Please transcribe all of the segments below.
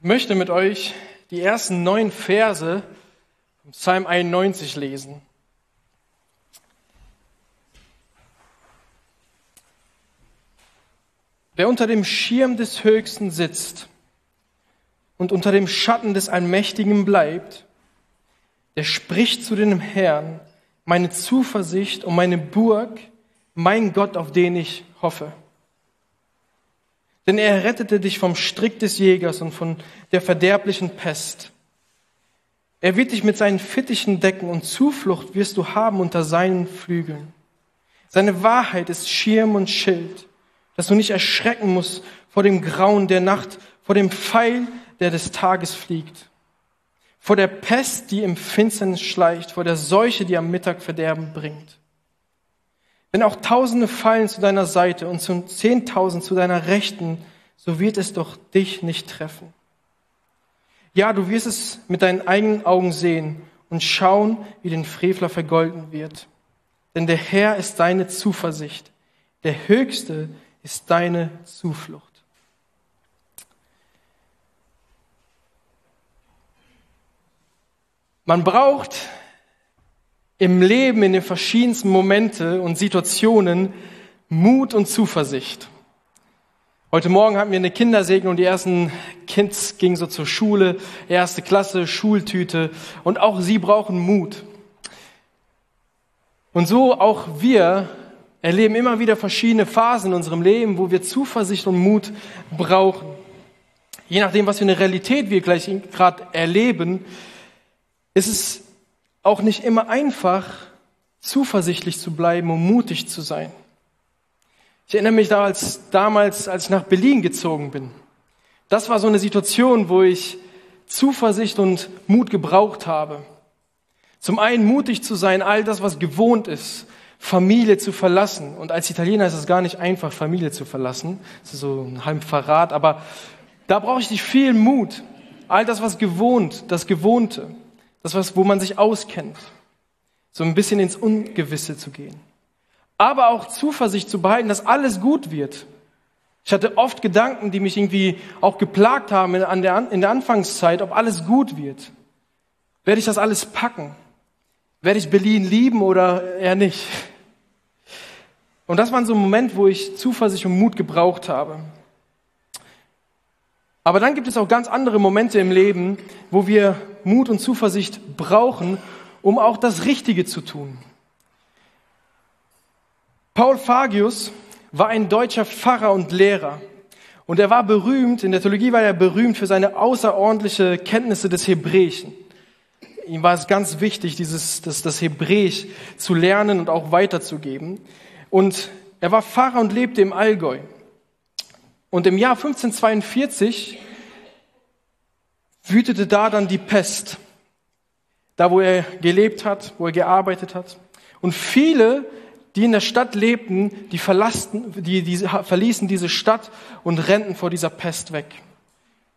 Ich möchte mit euch die ersten neun Verse vom Psalm 91 lesen. Wer unter dem Schirm des Höchsten sitzt und unter dem Schatten des Allmächtigen bleibt, der spricht zu dem Herrn, meine Zuversicht und meine Burg, mein Gott, auf den ich hoffe. Denn er rettete dich vom Strick des Jägers und von der verderblichen Pest. Er wird dich mit seinen Fittichen decken und Zuflucht wirst du haben unter seinen Flügeln. Seine Wahrheit ist Schirm und Schild dass du nicht erschrecken musst vor dem Grauen der Nacht, vor dem Pfeil, der des Tages fliegt, vor der Pest, die im Finsternis schleicht, vor der Seuche, die am Mittag Verderben bringt. Wenn auch Tausende fallen zu deiner Seite und zu Zehntausend zu deiner Rechten, so wird es doch dich nicht treffen. Ja, du wirst es mit deinen eigenen Augen sehen und schauen, wie den Frevler vergolden wird. Denn der Herr ist deine Zuversicht. Der Höchste ist deine Zuflucht. Man braucht im Leben in den verschiedensten Momente und Situationen Mut und Zuversicht. Heute Morgen hatten wir eine Kindersegnung, die ersten Kids gingen so zur Schule, erste Klasse, Schultüte und auch sie brauchen Mut. Und so auch wir erleben immer wieder verschiedene Phasen in unserem Leben, wo wir Zuversicht und Mut brauchen. Je nachdem, was für eine Realität wir gleich gerade erleben, ist es auch nicht immer einfach, zuversichtlich zu bleiben und mutig zu sein. Ich erinnere mich da als, damals, als ich nach Berlin gezogen bin. Das war so eine Situation, wo ich Zuversicht und Mut gebraucht habe. Zum einen mutig zu sein, all das, was gewohnt ist, Familie zu verlassen. Und als Italiener ist es gar nicht einfach, Familie zu verlassen. Das ist so ein halb Verrat, aber da brauche ich nicht viel Mut. All das, was gewohnt, das Gewohnte, das, was, wo man sich auskennt. So ein bisschen ins Ungewisse zu gehen. Aber auch Zuversicht zu behalten, dass alles gut wird. Ich hatte oft Gedanken, die mich irgendwie auch geplagt haben in der, in der Anfangszeit, ob alles gut wird. Werde ich das alles packen? Werde ich Berlin lieben oder eher nicht? Und das war so ein Moment, wo ich Zuversicht und Mut gebraucht habe. Aber dann gibt es auch ganz andere Momente im Leben, wo wir Mut und Zuversicht brauchen, um auch das Richtige zu tun. Paul Fagius war ein deutscher Pfarrer und Lehrer. Und er war berühmt, in der Theologie war er berühmt für seine außerordentliche Kenntnisse des Hebräischen ihm war es ganz wichtig, dieses, das, das Hebräisch zu lernen und auch weiterzugeben. Und er war Pfarrer und lebte im Allgäu. Und im Jahr 1542 wütete da dann die Pest, da wo er gelebt hat, wo er gearbeitet hat. Und viele, die in der Stadt lebten, die, die, die verließen diese Stadt und rennten vor dieser Pest weg.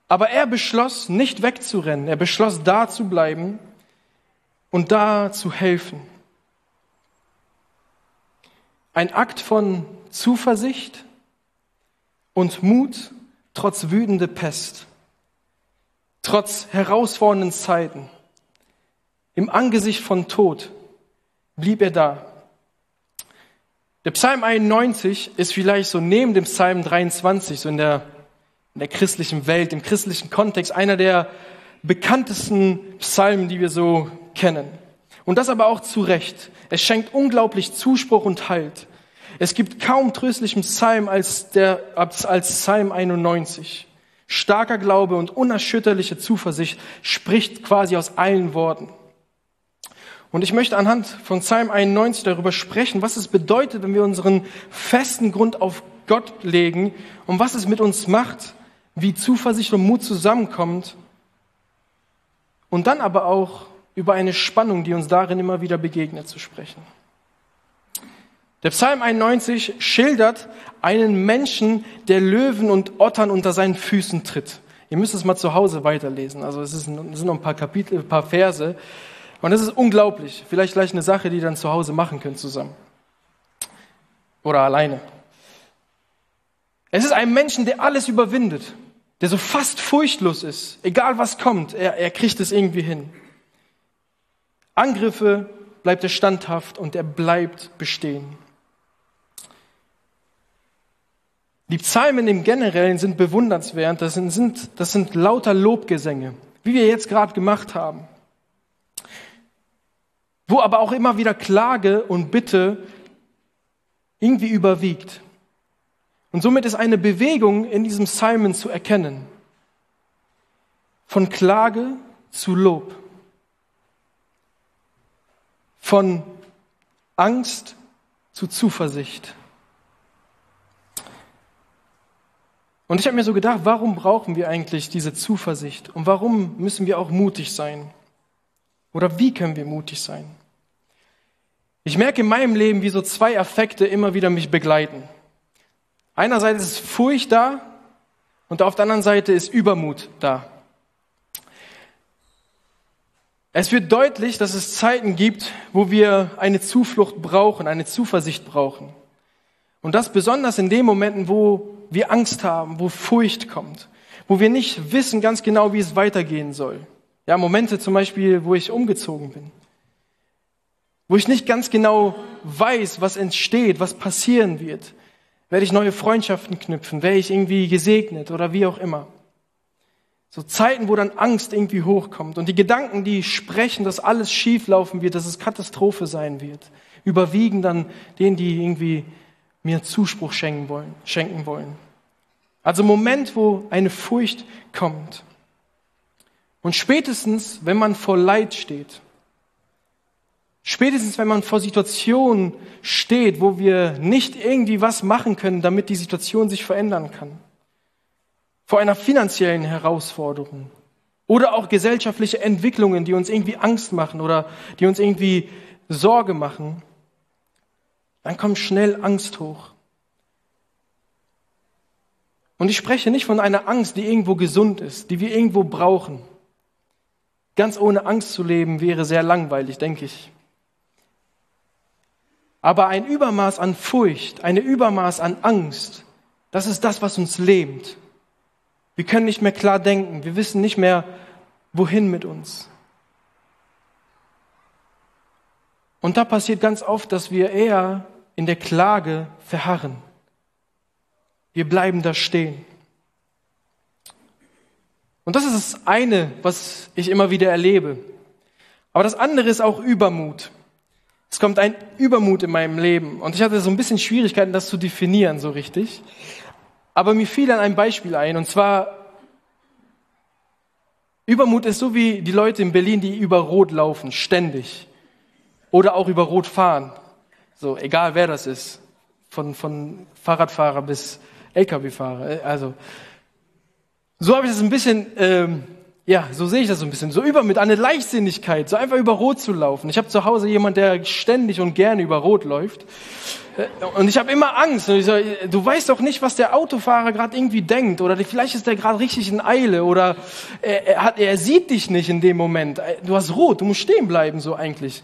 Aber er beschloss, nicht wegzurennen. Er beschloss, da zu bleiben und da zu helfen. Ein Akt von Zuversicht und Mut trotz wütender Pest, trotz herausfordernden Zeiten. Im Angesicht von Tod blieb er da. Der Psalm 91 ist vielleicht so neben dem Psalm 23, so in der, in der christlichen Welt, im christlichen Kontext, einer der bekanntesten Psalmen, die wir so kennen. Und das aber auch zu Recht. Es schenkt unglaublich Zuspruch und Halt. Es gibt kaum tröstlichen Psalm als, der, als Psalm 91. Starker Glaube und unerschütterliche Zuversicht spricht quasi aus allen Worten. Und ich möchte anhand von Psalm 91 darüber sprechen, was es bedeutet, wenn wir unseren festen Grund auf Gott legen und was es mit uns macht, wie Zuversicht und Mut zusammenkommt. Und dann aber auch, über eine Spannung, die uns darin immer wieder begegnet, zu sprechen. Der Psalm 91 schildert einen Menschen, der Löwen und Ottern unter seinen Füßen tritt. Ihr müsst es mal zu Hause weiterlesen. Also es, ist, es sind noch ein paar Kapitel, ein paar Verse. Und das ist unglaublich. Vielleicht gleich eine Sache, die ihr dann zu Hause machen könnt zusammen. Oder alleine. Es ist ein Menschen, der alles überwindet, der so fast furchtlos ist. Egal was kommt, er, er kriegt es irgendwie hin. Angriffe bleibt er standhaft und er bleibt bestehen. Die Psalmen im Generellen sind bewundernswert. Das sind, sind, das sind lauter Lobgesänge, wie wir jetzt gerade gemacht haben. Wo aber auch immer wieder Klage und Bitte irgendwie überwiegt. Und somit ist eine Bewegung in diesem Psalmen zu erkennen. Von Klage zu Lob. Von Angst zu Zuversicht. Und ich habe mir so gedacht, warum brauchen wir eigentlich diese Zuversicht? Und warum müssen wir auch mutig sein? Oder wie können wir mutig sein? Ich merke in meinem Leben, wie so zwei Affekte immer wieder mich begleiten. Einerseits ist Furcht da und auf der anderen Seite ist Übermut da. Es wird deutlich, dass es Zeiten gibt, wo wir eine Zuflucht brauchen, eine Zuversicht brauchen. Und das besonders in den Momenten, wo wir Angst haben, wo Furcht kommt, wo wir nicht wissen ganz genau, wie es weitergehen soll. Ja, Momente zum Beispiel, wo ich umgezogen bin, wo ich nicht ganz genau weiß, was entsteht, was passieren wird. Werde ich neue Freundschaften knüpfen? Wäre ich irgendwie gesegnet oder wie auch immer? So Zeiten, wo dann Angst irgendwie hochkommt und die Gedanken, die sprechen, dass alles schief laufen wird, dass es Katastrophe sein wird, überwiegen dann denen, die irgendwie mir Zuspruch schenken wollen, schenken wollen. Also Moment, wo eine Furcht kommt. Und spätestens, wenn man vor Leid steht, spätestens, wenn man vor Situationen steht, wo wir nicht irgendwie was machen können, damit die Situation sich verändern kann, vor einer finanziellen Herausforderung oder auch gesellschaftliche Entwicklungen, die uns irgendwie Angst machen oder die uns irgendwie Sorge machen, dann kommt schnell Angst hoch. Und ich spreche nicht von einer Angst, die irgendwo gesund ist, die wir irgendwo brauchen. Ganz ohne Angst zu leben wäre sehr langweilig, denke ich. Aber ein Übermaß an Furcht, ein Übermaß an Angst, das ist das, was uns lähmt. Wir können nicht mehr klar denken, wir wissen nicht mehr, wohin mit uns. Und da passiert ganz oft, dass wir eher in der Klage verharren. Wir bleiben da stehen. Und das ist das eine, was ich immer wieder erlebe. Aber das andere ist auch Übermut. Es kommt ein Übermut in meinem Leben. Und ich hatte so ein bisschen Schwierigkeiten, das zu definieren, so richtig. Aber mir fiel dann ein Beispiel ein. Und zwar, Übermut ist so wie die Leute in Berlin, die über Rot laufen, ständig. Oder auch über Rot fahren. So, egal wer das ist. Von, von Fahrradfahrer bis LKW-Fahrer. Also, so habe ich das ein bisschen, ähm, ja, so sehe ich das so ein bisschen. So über mit einer Leichtsinnigkeit, so einfach über Rot zu laufen. Ich habe zu Hause jemand, der ständig und gerne über Rot läuft. Äh, und ich habe immer Angst. Und ich so, du weißt doch nicht, was der Autofahrer gerade irgendwie denkt. Oder vielleicht ist der gerade richtig in Eile. Oder er, er, hat, er sieht dich nicht in dem Moment. Äh, du hast Rot, du musst stehen bleiben, so eigentlich.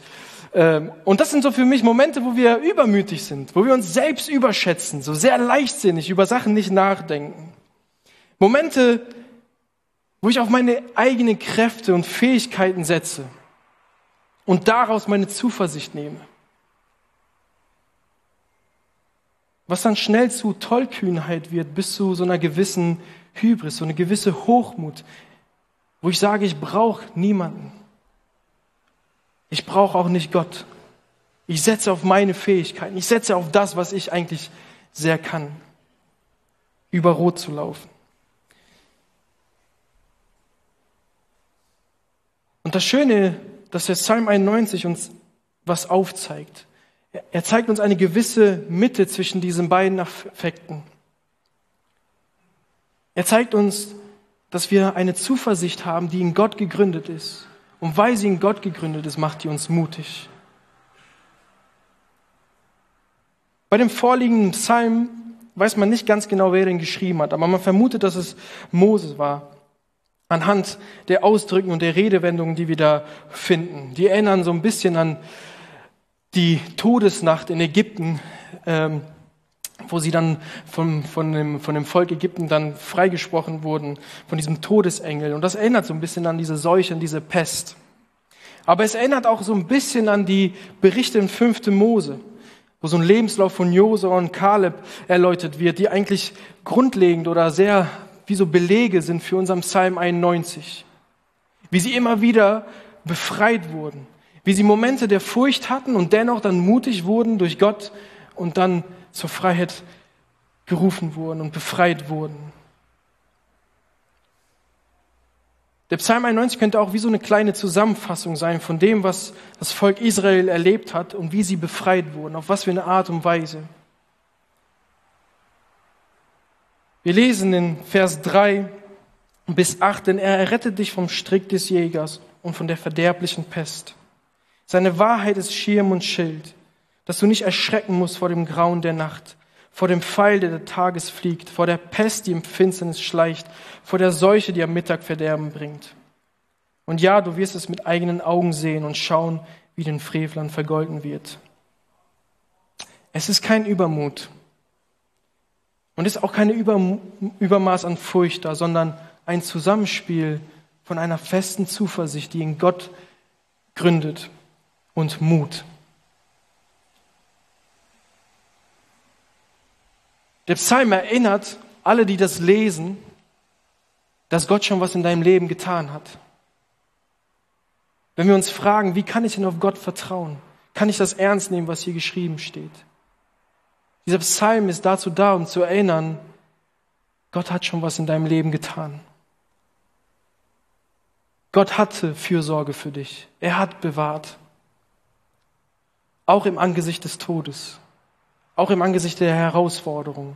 Ähm, und das sind so für mich Momente, wo wir übermütig sind, wo wir uns selbst überschätzen, so sehr leichtsinnig über Sachen nicht nachdenken. Momente, wo ich auf meine eigenen Kräfte und Fähigkeiten setze und daraus meine Zuversicht nehme. Was dann schnell zu Tollkühnheit wird, bis zu so einer gewissen Hybris, so eine gewisse Hochmut, wo ich sage, ich brauche niemanden. Ich brauche auch nicht Gott. Ich setze auf meine Fähigkeiten. Ich setze auf das, was ich eigentlich sehr kann. Über Rot zu laufen. Und das Schöne, dass der Psalm 91 uns was aufzeigt. Er zeigt uns eine gewisse Mitte zwischen diesen beiden Affekten. Er zeigt uns, dass wir eine Zuversicht haben, die in Gott gegründet ist und weil sie in Gott gegründet ist, macht die uns mutig. Bei dem vorliegenden Psalm weiß man nicht ganz genau, wer den geschrieben hat, aber man vermutet, dass es Moses war. anhand der Ausdrücken und der Redewendungen, die wir da finden. Die erinnern so ein bisschen an die Todesnacht in Ägypten, ähm, wo sie dann vom, von, dem, von dem Volk Ägypten dann freigesprochen wurden, von diesem Todesengel. Und das erinnert so ein bisschen an diese Seuche, an diese Pest. Aber es erinnert auch so ein bisschen an die Berichte in 5. Mose, wo so ein Lebenslauf von Josua und Kaleb erläutert wird, die eigentlich grundlegend oder sehr wie so Belege sind für unseren Psalm 91. Wie sie immer wieder befreit wurden. Wie sie Momente der Furcht hatten und dennoch dann mutig wurden durch Gott und dann zur Freiheit gerufen wurden und befreit wurden. Der Psalm 91 könnte auch wie so eine kleine Zusammenfassung sein von dem, was das Volk Israel erlebt hat und wie sie befreit wurden, auf was für eine Art und Weise. Wir lesen in Vers 3 bis 8, denn er errettet dich vom Strick des Jägers und von der verderblichen Pest. Seine Wahrheit ist Schirm und Schild, dass du nicht erschrecken musst vor dem Grauen der Nacht, vor dem Pfeil, der des Tages fliegt, vor der Pest, die im Finsternis schleicht, vor der Seuche, die am Mittag Verderben bringt. Und ja, du wirst es mit eigenen Augen sehen und schauen, wie den Frevlern vergolden wird. Es ist kein Übermut, und ist auch keine Übermaß an Furcht da, sondern ein Zusammenspiel von einer festen Zuversicht, die in Gott gründet und Mut. Der Psalm erinnert alle, die das lesen, dass Gott schon was in deinem Leben getan hat. Wenn wir uns fragen, wie kann ich denn auf Gott vertrauen? Kann ich das ernst nehmen, was hier geschrieben steht? Dieser Psalm ist dazu da, um zu erinnern, Gott hat schon was in deinem Leben getan. Gott hatte Fürsorge für dich. Er hat bewahrt. Auch im Angesicht des Todes. Auch im Angesicht der Herausforderung.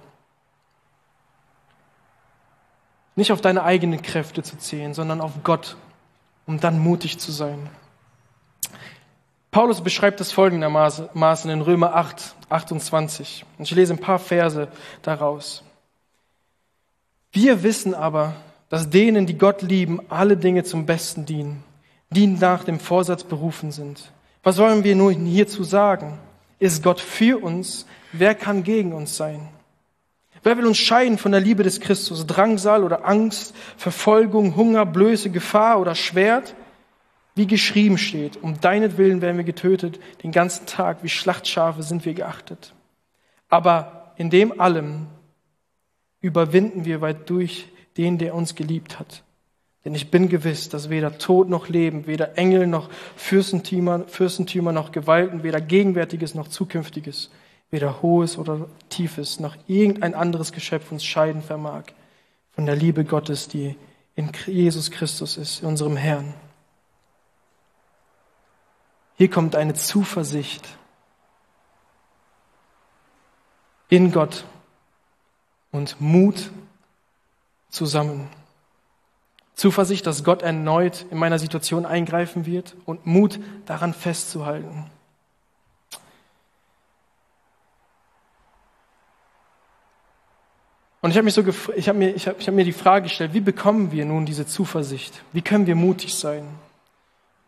Nicht auf deine eigenen Kräfte zu zählen, sondern auf Gott, um dann mutig zu sein. Paulus beschreibt es folgendermaßen in Römer 8, 28. Und ich lese ein paar Verse daraus. Wir wissen aber, dass denen, die Gott lieben, alle Dinge zum Besten dienen, die nach dem Vorsatz berufen sind. Was wollen wir nun hierzu sagen? Ist Gott für uns? Wer kann gegen uns sein? Wer will uns scheiden von der Liebe des Christus? Drangsal oder Angst, Verfolgung, Hunger, Blöße, Gefahr oder Schwert? Wie geschrieben steht, um deinetwillen werden wir getötet, den ganzen Tag wie Schlachtschafe sind wir geachtet. Aber in dem allem überwinden wir weit durch den, der uns geliebt hat. Denn ich bin gewiss, dass weder Tod noch Leben, weder Engel noch Fürstentümer, Fürstentümer noch Gewalten, weder Gegenwärtiges noch Zukünftiges, weder Hohes oder Tiefes noch irgendein anderes Geschöpf uns scheiden vermag von der Liebe Gottes, die in Jesus Christus ist, unserem Herrn. Hier kommt eine Zuversicht in Gott und Mut zusammen. Zuversicht, dass Gott erneut in meiner Situation eingreifen wird und Mut daran festzuhalten. Und ich habe so ich mir ich habe, ich habe mir die Frage gestellt, wie bekommen wir nun diese Zuversicht? Wie können wir mutig sein?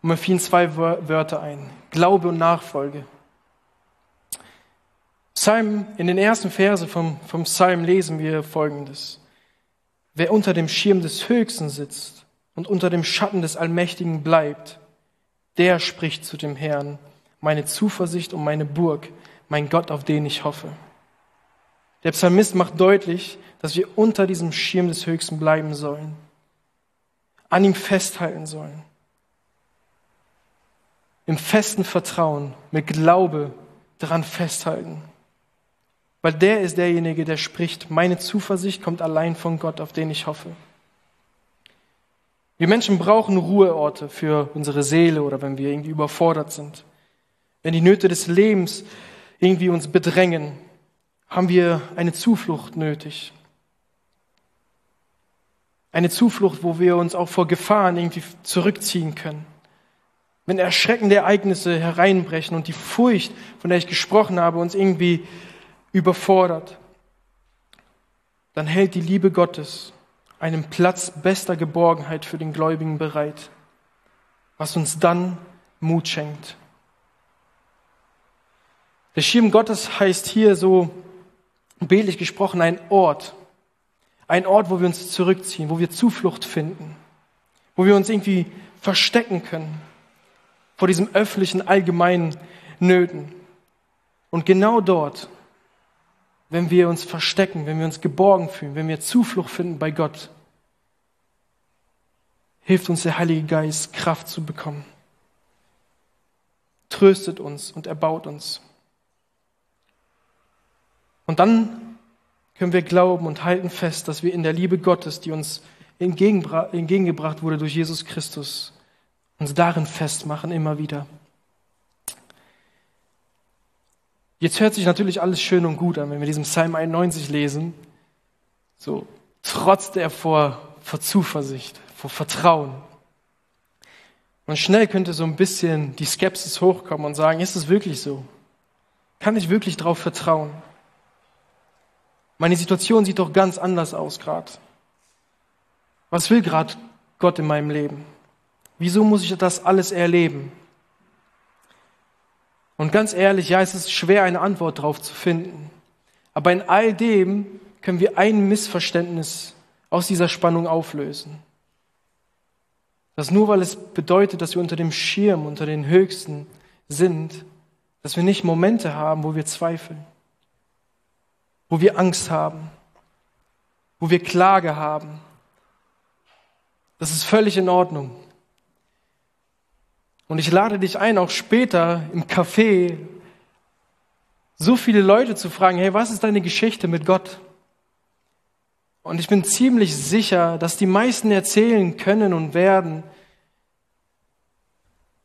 Und mir fielen zwei Wörter ein. Glaube und Nachfolge. Psalm, in den ersten Verse vom, vom Psalm lesen wir Folgendes. Wer unter dem Schirm des Höchsten sitzt und unter dem Schatten des Allmächtigen bleibt, der spricht zu dem Herrn, meine Zuversicht und meine Burg, mein Gott, auf den ich hoffe. Der Psalmist macht deutlich, dass wir unter diesem Schirm des Höchsten bleiben sollen, an ihm festhalten sollen im festen Vertrauen, mit Glaube daran festhalten. Weil der ist derjenige, der spricht, meine Zuversicht kommt allein von Gott, auf den ich hoffe. Wir Menschen brauchen Ruheorte für unsere Seele oder wenn wir irgendwie überfordert sind. Wenn die Nöte des Lebens irgendwie uns bedrängen, haben wir eine Zuflucht nötig. Eine Zuflucht, wo wir uns auch vor Gefahren irgendwie zurückziehen können wenn erschreckende Ereignisse hereinbrechen und die Furcht, von der ich gesprochen habe, uns irgendwie überfordert, dann hält die Liebe Gottes einen Platz bester Geborgenheit für den Gläubigen bereit, was uns dann Mut schenkt. Der Schirm Gottes heißt hier so bildlich gesprochen ein Ort. Ein Ort, wo wir uns zurückziehen, wo wir Zuflucht finden, wo wir uns irgendwie verstecken können vor diesem öffentlichen, allgemeinen Nöten. Und genau dort, wenn wir uns verstecken, wenn wir uns geborgen fühlen, wenn wir Zuflucht finden bei Gott, hilft uns der Heilige Geist, Kraft zu bekommen. Tröstet uns und erbaut uns. Und dann können wir glauben und halten fest, dass wir in der Liebe Gottes, die uns entgegengebracht wurde durch Jesus Christus, uns darin festmachen immer wieder. Jetzt hört sich natürlich alles schön und gut an, wenn wir diesen Psalm 91 lesen. So, trotz der vor, vor Zuversicht, vor Vertrauen. Und schnell könnte so ein bisschen die Skepsis hochkommen und sagen, ist es wirklich so? Kann ich wirklich darauf vertrauen? Meine Situation sieht doch ganz anders aus gerade. Was will gerade Gott in meinem Leben? Wieso muss ich das alles erleben? Und ganz ehrlich, ja, es ist schwer, eine Antwort darauf zu finden. Aber in all dem können wir ein Missverständnis aus dieser Spannung auflösen. Dass nur weil es bedeutet, dass wir unter dem Schirm, unter den Höchsten sind, dass wir nicht Momente haben, wo wir zweifeln wo wir Angst haben, wo wir Klage haben. Das ist völlig in Ordnung. Und ich lade dich ein, auch später im Café so viele Leute zu fragen, hey, was ist deine Geschichte mit Gott? Und ich bin ziemlich sicher, dass die meisten erzählen können und werden,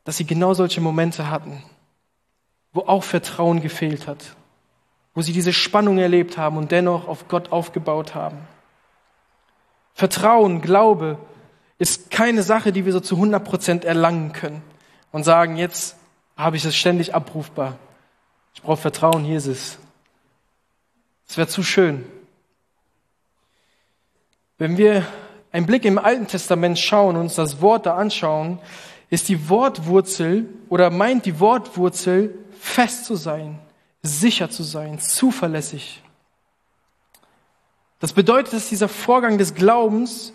dass sie genau solche Momente hatten, wo auch Vertrauen gefehlt hat, wo sie diese Spannung erlebt haben und dennoch auf Gott aufgebaut haben. Vertrauen, Glaube ist keine Sache, die wir so zu 100 Prozent erlangen können und sagen, jetzt habe ich es ständig abrufbar. Ich brauche Vertrauen, hier ist es. Es wäre zu schön. Wenn wir einen Blick im Alten Testament schauen und uns das Wort da anschauen, ist die Wortwurzel oder meint die Wortwurzel fest zu sein, sicher zu sein, zuverlässig. Das bedeutet, dass dieser Vorgang des Glaubens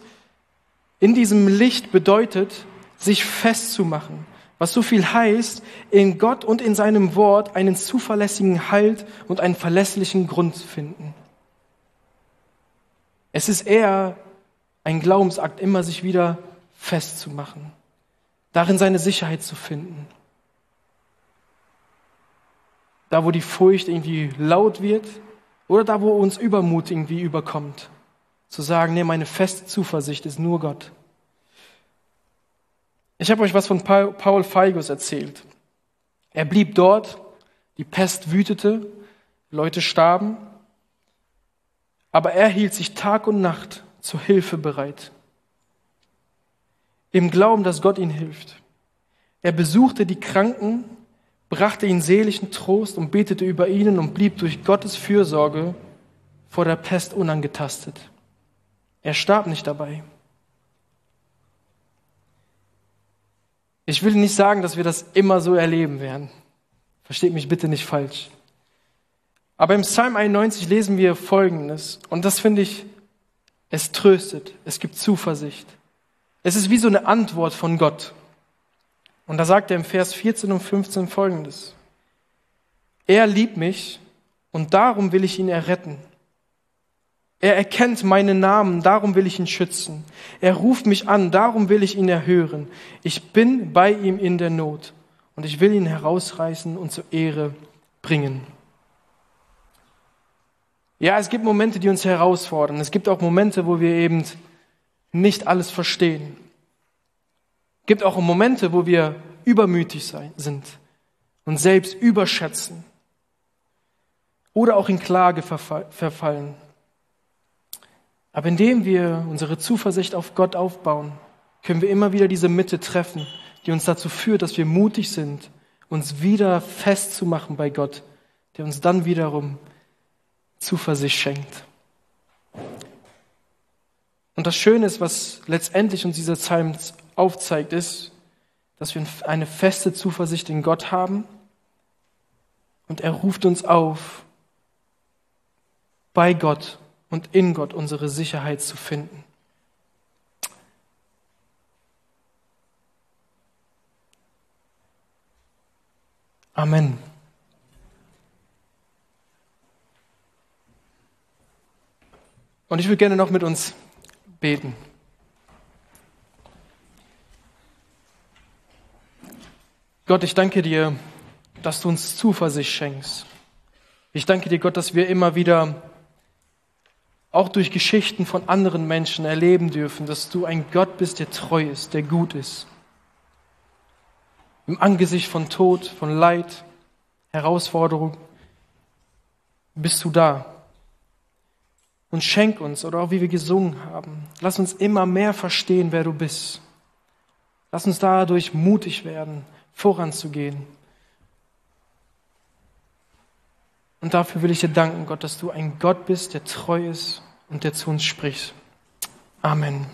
in diesem Licht bedeutet, sich festzumachen, was so viel heißt, in Gott und in seinem Wort einen zuverlässigen Halt und einen verlässlichen Grund zu finden. Es ist eher ein Glaubensakt, immer sich wieder festzumachen, darin seine Sicherheit zu finden da wo die Furcht irgendwie laut wird oder da wo uns Übermut irgendwie überkommt. Zu sagen, nee, meine feste Zuversicht ist nur Gott. Ich habe euch was von Paul Feigus erzählt. Er blieb dort, die Pest wütete, Leute starben, aber er hielt sich Tag und Nacht zur Hilfe bereit. Im Glauben, dass Gott ihn hilft. Er besuchte die Kranken brachte ihnen seelischen Trost und betete über ihnen und blieb durch Gottes Fürsorge vor der Pest unangetastet. Er starb nicht dabei. Ich will nicht sagen, dass wir das immer so erleben werden. Versteht mich bitte nicht falsch. Aber im Psalm 91 lesen wir Folgendes. Und das finde ich, es tröstet, es gibt Zuversicht. Es ist wie so eine Antwort von Gott. Und da sagt er im Vers 14 und 15 folgendes. Er liebt mich und darum will ich ihn erretten. Er erkennt meinen Namen, darum will ich ihn schützen. Er ruft mich an, darum will ich ihn erhören. Ich bin bei ihm in der Not und ich will ihn herausreißen und zur Ehre bringen. Ja, es gibt Momente, die uns herausfordern. Es gibt auch Momente, wo wir eben nicht alles verstehen gibt auch Momente, wo wir übermütig sind und selbst überschätzen oder auch in Klage verfallen. Aber indem wir unsere Zuversicht auf Gott aufbauen, können wir immer wieder diese Mitte treffen, die uns dazu führt, dass wir mutig sind, uns wieder festzumachen bei Gott, der uns dann wiederum Zuversicht schenkt. Und das Schöne ist, was letztendlich uns dieser Psalm aufzeigt, ist, dass wir eine feste Zuversicht in Gott haben und er ruft uns auf, bei Gott und in Gott unsere Sicherheit zu finden. Amen. Und ich würde gerne noch mit uns beten. Gott, ich danke dir, dass du uns Zuversicht schenkst. Ich danke dir, Gott, dass wir immer wieder auch durch Geschichten von anderen Menschen erleben dürfen, dass du ein Gott bist, der treu ist, der gut ist. Im Angesicht von Tod, von Leid, Herausforderung bist du da. Und schenk uns, oder auch wie wir gesungen haben, lass uns immer mehr verstehen, wer du bist. Lass uns dadurch mutig werden, voranzugehen. Und dafür will ich dir danken, Gott, dass du ein Gott bist, der treu ist und der zu uns spricht. Amen.